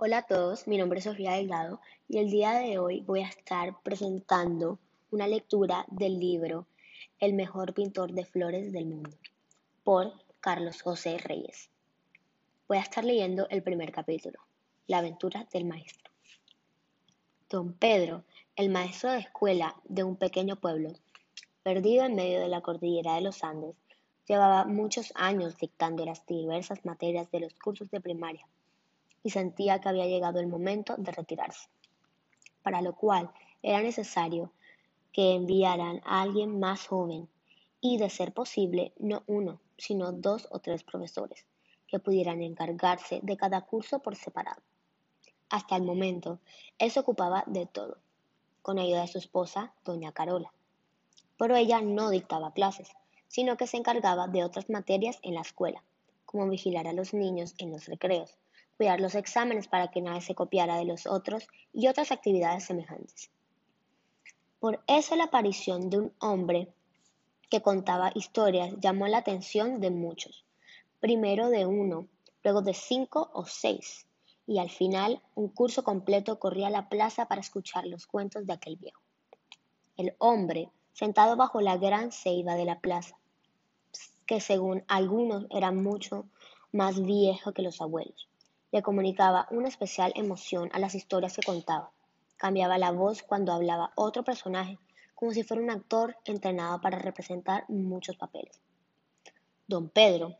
Hola a todos, mi nombre es Sofía Delgado y el día de hoy voy a estar presentando una lectura del libro El mejor pintor de flores del mundo por Carlos José Reyes. Voy a estar leyendo el primer capítulo, La aventura del maestro. Don Pedro, el maestro de escuela de un pequeño pueblo, perdido en medio de la cordillera de los Andes, llevaba muchos años dictando las diversas materias de los cursos de primaria y sentía que había llegado el momento de retirarse, para lo cual era necesario que enviaran a alguien más joven y, de ser posible, no uno, sino dos o tres profesores, que pudieran encargarse de cada curso por separado. Hasta el momento, él se ocupaba de todo, con ayuda de su esposa, doña Carola. Pero ella no dictaba clases, sino que se encargaba de otras materias en la escuela, como vigilar a los niños en los recreos, cuidar los exámenes para que nadie se copiara de los otros y otras actividades semejantes. Por eso la aparición de un hombre que contaba historias llamó la atención de muchos, primero de uno, luego de cinco o seis, y al final un curso completo corría a la plaza para escuchar los cuentos de aquel viejo. El hombre, sentado bajo la gran ceiba de la plaza, que según algunos era mucho más viejo que los abuelos, le comunicaba una especial emoción a las historias que contaba. Cambiaba la voz cuando hablaba otro personaje, como si fuera un actor entrenado para representar muchos papeles. Don Pedro,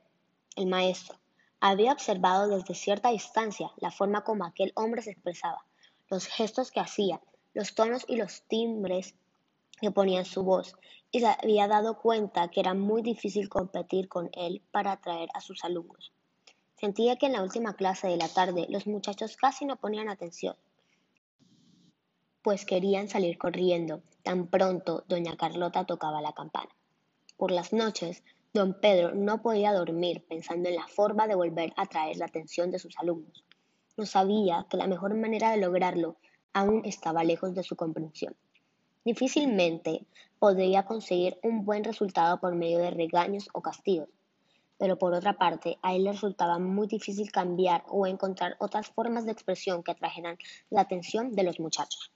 el maestro, había observado desde cierta distancia la forma como aquel hombre se expresaba, los gestos que hacía, los tonos y los timbres que ponía en su voz, y se había dado cuenta que era muy difícil competir con él para atraer a sus alumnos. Sentía que en la última clase de la tarde los muchachos casi no ponían atención, pues querían salir corriendo tan pronto doña Carlota tocaba la campana. Por las noches, don Pedro no podía dormir pensando en la forma de volver a atraer la atención de sus alumnos. No sabía que la mejor manera de lograrlo aún estaba lejos de su comprensión. Difícilmente podría conseguir un buen resultado por medio de regaños o castigos, pero por otra parte a él le resultaba muy difícil cambiar o encontrar otras formas de expresión que atrajeran la atención de los muchachos,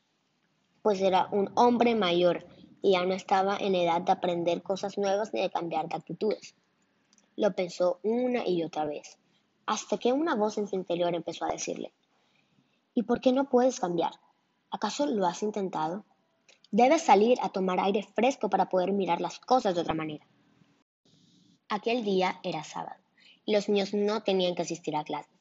pues era un hombre mayor y ya no estaba en edad de aprender cosas nuevas ni de cambiar de actitudes. Lo pensó una y otra vez, hasta que una voz en su interior empezó a decirle, ¿y por qué no puedes cambiar? ¿Acaso lo has intentado? Debes salir a tomar aire fresco para poder mirar las cosas de otra manera. Aquel día era sábado y los niños no tenían que asistir a clases.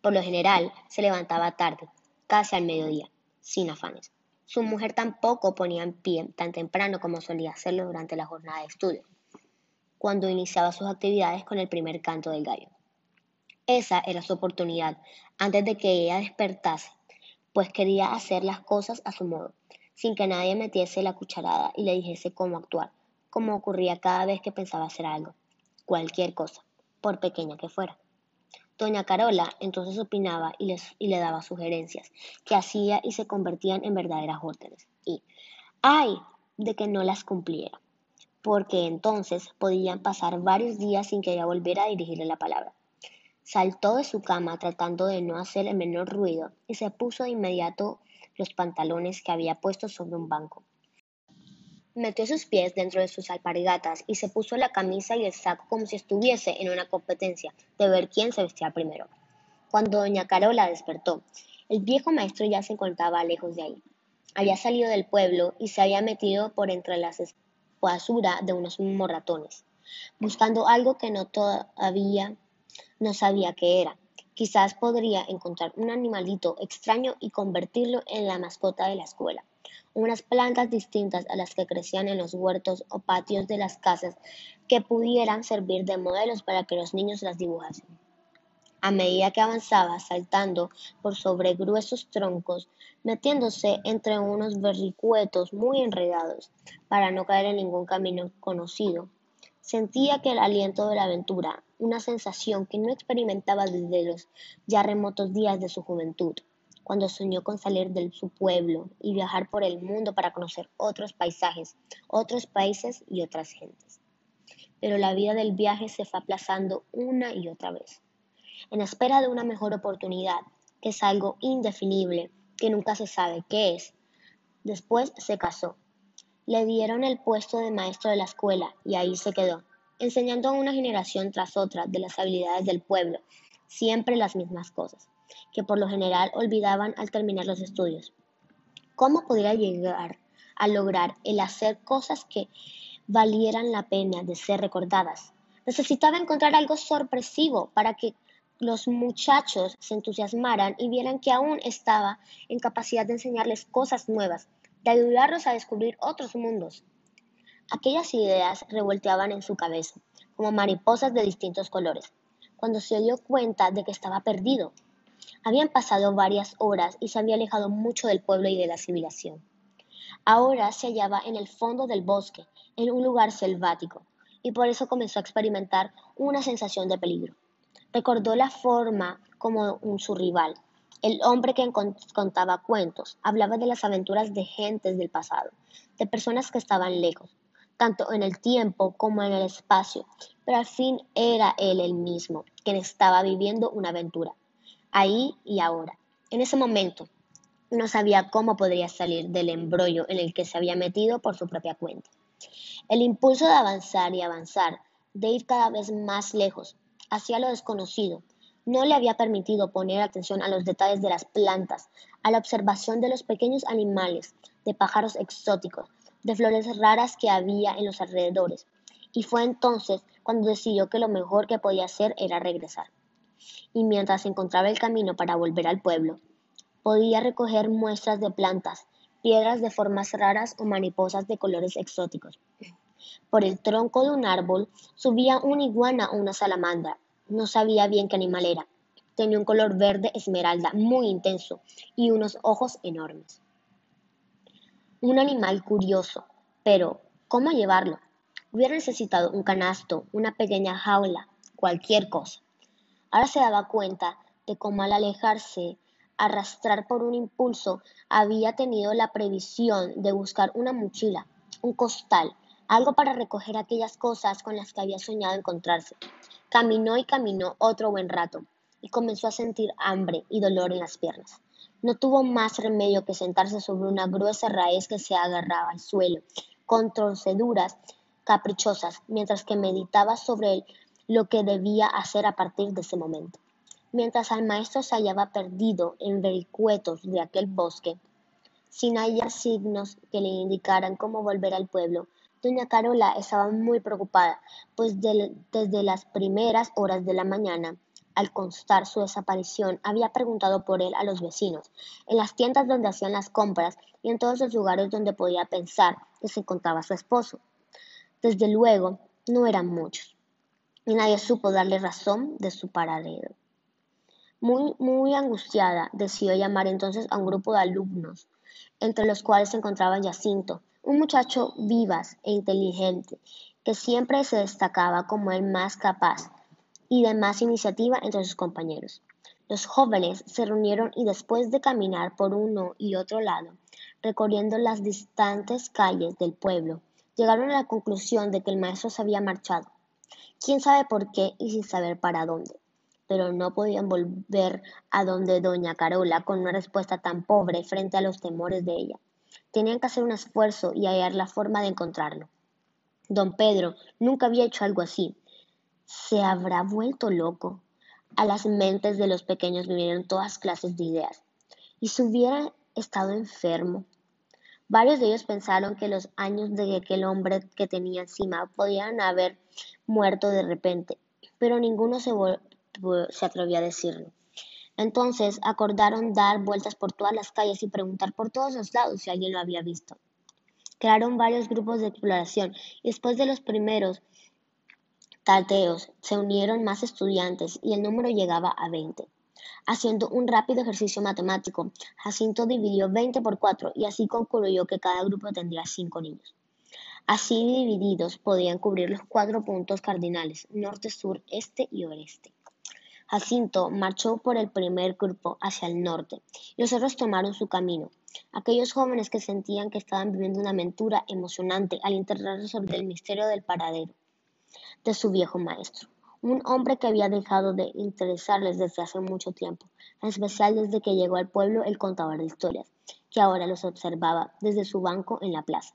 Por lo general, se levantaba tarde, casi al mediodía, sin afanes. Su mujer tampoco ponía en pie tan temprano como solía hacerlo durante la jornada de estudio, cuando iniciaba sus actividades con el primer canto del gallo. Esa era su oportunidad antes de que ella despertase, pues quería hacer las cosas a su modo, sin que nadie metiese la cucharada y le dijese cómo actuar, como ocurría cada vez que pensaba hacer algo cualquier cosa, por pequeña que fuera. Doña Carola entonces opinaba y, les, y le daba sugerencias, que hacía y se convertían en verdaderas órdenes. Y, ¡ay! de que no las cumpliera, porque entonces podían pasar varios días sin que ella volviera a dirigirle la palabra. Saltó de su cama tratando de no hacer el menor ruido y se puso de inmediato los pantalones que había puesto sobre un banco. Metió sus pies dentro de sus alpargatas y se puso la camisa y el saco como si estuviese en una competencia de ver quién se vestía primero. Cuando doña Carola despertó, el viejo maestro ya se encontraba lejos de ahí. Había salido del pueblo y se había metido por entre las basura de unos morratones, buscando algo que no todavía no sabía qué era. Quizás podría encontrar un animalito extraño y convertirlo en la mascota de la escuela unas plantas distintas a las que crecían en los huertos o patios de las casas que pudieran servir de modelos para que los niños las dibujasen. A medida que avanzaba, saltando por sobre gruesos troncos, metiéndose entre unos verricuetos muy enredados, para no caer en ningún camino conocido, sentía que el aliento de la aventura, una sensación que no experimentaba desde los ya remotos días de su juventud, cuando soñó con salir de su pueblo y viajar por el mundo para conocer otros paisajes, otros países y otras gentes. Pero la vida del viaje se fue aplazando una y otra vez. En espera de una mejor oportunidad, que es algo indefinible, que nunca se sabe qué es. Después se casó. Le dieron el puesto de maestro de la escuela y ahí se quedó, enseñando a una generación tras otra de las habilidades del pueblo, siempre las mismas cosas, que por lo general olvidaban al terminar los estudios. ¿Cómo podría llegar a lograr el hacer cosas que valieran la pena de ser recordadas? Necesitaba encontrar algo sorpresivo para que los muchachos se entusiasmaran y vieran que aún estaba en capacidad de enseñarles cosas nuevas, de ayudarlos a descubrir otros mundos. Aquellas ideas revolteaban en su cabeza, como mariposas de distintos colores, cuando se dio cuenta de que estaba perdido. Habían pasado varias horas y se había alejado mucho del pueblo y de la civilización. Ahora se hallaba en el fondo del bosque, en un lugar selvático, y por eso comenzó a experimentar una sensación de peligro. Recordó la forma como un, su rival, el hombre que contaba cuentos, hablaba de las aventuras de gentes del pasado, de personas que estaban lejos, tanto en el tiempo como en el espacio, pero al fin era él el mismo, quien estaba viviendo una aventura, ahí y ahora. En ese momento, no sabía cómo podría salir del embrollo en el que se había metido por su propia cuenta. El impulso de avanzar y avanzar, de ir cada vez más lejos, hacia lo desconocido. No le había permitido poner atención a los detalles de las plantas, a la observación de los pequeños animales, de pájaros exóticos, de flores raras que había en los alrededores. Y fue entonces cuando decidió que lo mejor que podía hacer era regresar. Y mientras encontraba el camino para volver al pueblo, podía recoger muestras de plantas, piedras de formas raras o mariposas de colores exóticos. Por el tronco de un árbol subía una iguana o una salamandra. No sabía bien qué animal era. Tenía un color verde esmeralda muy intenso y unos ojos enormes. Un animal curioso, pero ¿cómo llevarlo? Hubiera necesitado un canasto, una pequeña jaula, cualquier cosa. Ahora se daba cuenta de cómo al alejarse, arrastrar por un impulso, había tenido la previsión de buscar una mochila, un costal, algo para recoger aquellas cosas con las que había soñado encontrarse. Caminó y caminó otro buen rato y comenzó a sentir hambre y dolor en las piernas. No tuvo más remedio que sentarse sobre una gruesa raíz que se agarraba al suelo, con torceduras caprichosas, mientras que meditaba sobre lo que debía hacer a partir de ese momento. Mientras el maestro se hallaba perdido en vericuetos de aquel bosque, sin hallar signos que le indicaran cómo volver al pueblo, Doña Carola estaba muy preocupada, pues desde las primeras horas de la mañana, al constar su desaparición, había preguntado por él a los vecinos, en las tiendas donde hacían las compras y en todos los lugares donde podía pensar que se encontraba su esposo. Desde luego, no eran muchos, y nadie supo darle razón de su paradero. Muy, muy angustiada, decidió llamar entonces a un grupo de alumnos, entre los cuales se encontraba Jacinto, un muchacho vivaz e inteligente, que siempre se destacaba como el más capaz y de más iniciativa entre sus compañeros. Los jóvenes se reunieron y después de caminar por uno y otro lado, recorriendo las distantes calles del pueblo, llegaron a la conclusión de que el maestro se había marchado. Quién sabe por qué y sin saber para dónde. Pero no podían volver a donde doña Carola con una respuesta tan pobre frente a los temores de ella. Tenían que hacer un esfuerzo y hallar la forma de encontrarlo. Don Pedro nunca había hecho algo así. ¿Se habrá vuelto loco? A las mentes de los pequeños vinieron todas clases de ideas. ¿Y si hubiera estado enfermo? Varios de ellos pensaron que los años de aquel hombre que tenía encima podían haber muerto de repente, pero ninguno se, atrevió a decirlo. Entonces acordaron dar vueltas por todas las calles y preguntar por todos los lados si alguien lo había visto. Crearon varios grupos de exploración y después de los primeros tateos se unieron más estudiantes y el número llegaba a 20. Haciendo un rápido ejercicio matemático, Jacinto dividió 20 por 4 y así concluyó que cada grupo tendría 5 niños. Así divididos podían cubrir los cuatro puntos cardinales, norte, sur, este y oeste. Jacinto marchó por el primer grupo hacia el norte y los otros tomaron su camino. Aquellos jóvenes que sentían que estaban viviendo una aventura emocionante al enterrarse sobre el misterio del paradero de su viejo maestro. Un hombre que había dejado de interesarles desde hace mucho tiempo, en especial desde que llegó al pueblo el contador de historias, que ahora los observaba desde su banco en la plaza.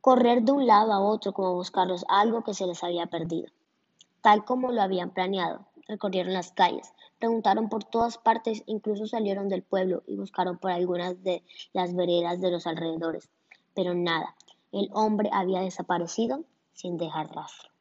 Correr de un lado a otro como buscarlos algo que se les había perdido. Tal como lo habían planeado, recorrieron las calles, preguntaron por todas partes, incluso salieron del pueblo y buscaron por algunas de las veredas de los alrededores, pero nada, el hombre había desaparecido sin dejar rastro.